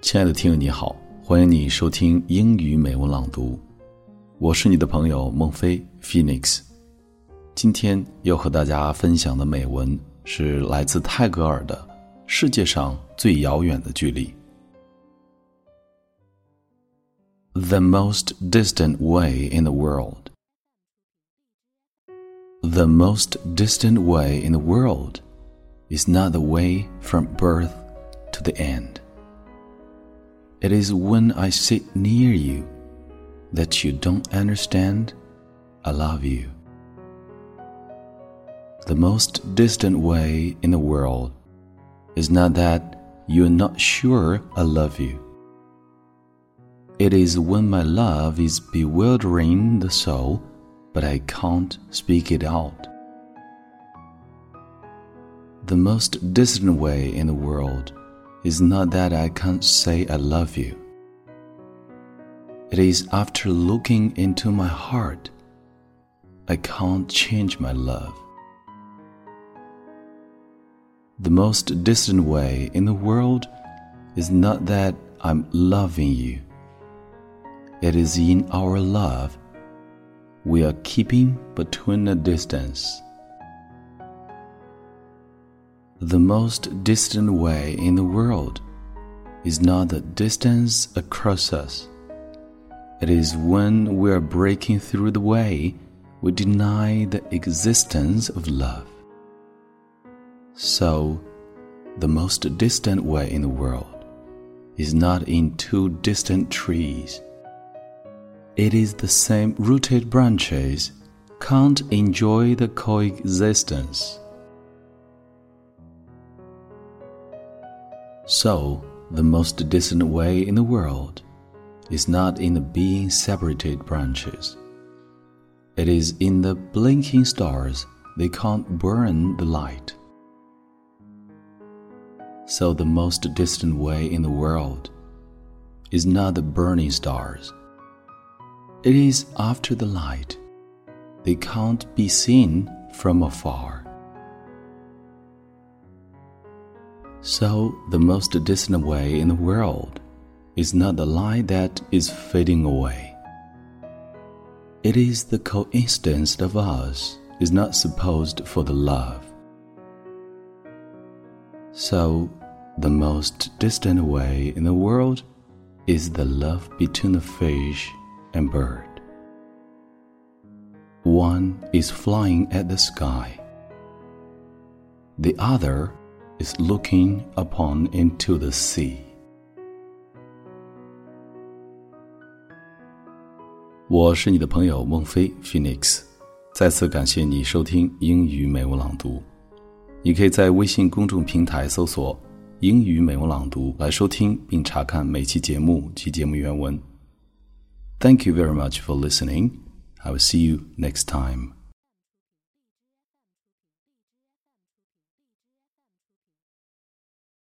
亲爱的听友，你好，欢迎你收听英语美文朗读，我是你的朋友孟非 Phoenix。今天要和大家分享的美文是来自泰戈尔的《世界上最遥远的距离》。The most distant way in the world. The most distant way in the world is not the way from birth to the end. It is when I sit near you that you don't understand I love you. The most distant way in the world is not that you are not sure I love you. It is when my love is bewildering the soul, but I can't speak it out. The most distant way in the world is not that I can't say I love you. It is after looking into my heart, I can't change my love. The most distant way in the world is not that I'm loving you. It is in our love we are keeping between a distance. The most distant way in the world is not the distance across us. It is when we are breaking through the way we deny the existence of love. So, the most distant way in the world is not in two distant trees. It is the same rooted branches can't enjoy the coexistence. So, the most distant way in the world is not in the being separated branches. It is in the blinking stars they can't burn the light. So, the most distant way in the world is not the burning stars. It is after the light. They can't be seen from afar. So, the most distant way in the world is not the light that is fading away. It is the coincidence of us is not supposed for the love. So, the most distant way in the world is the love between the fish and bird. One is flying at the sky. The other is looking upon into the sea. 我是你的朋友孟非 Phoenix，再次感谢你收听英语美文朗读。你可以在微信公众平台搜索“英语美文朗读”来收听并查看每期节目及节目原文。Thank you very much for listening. I will see you next time.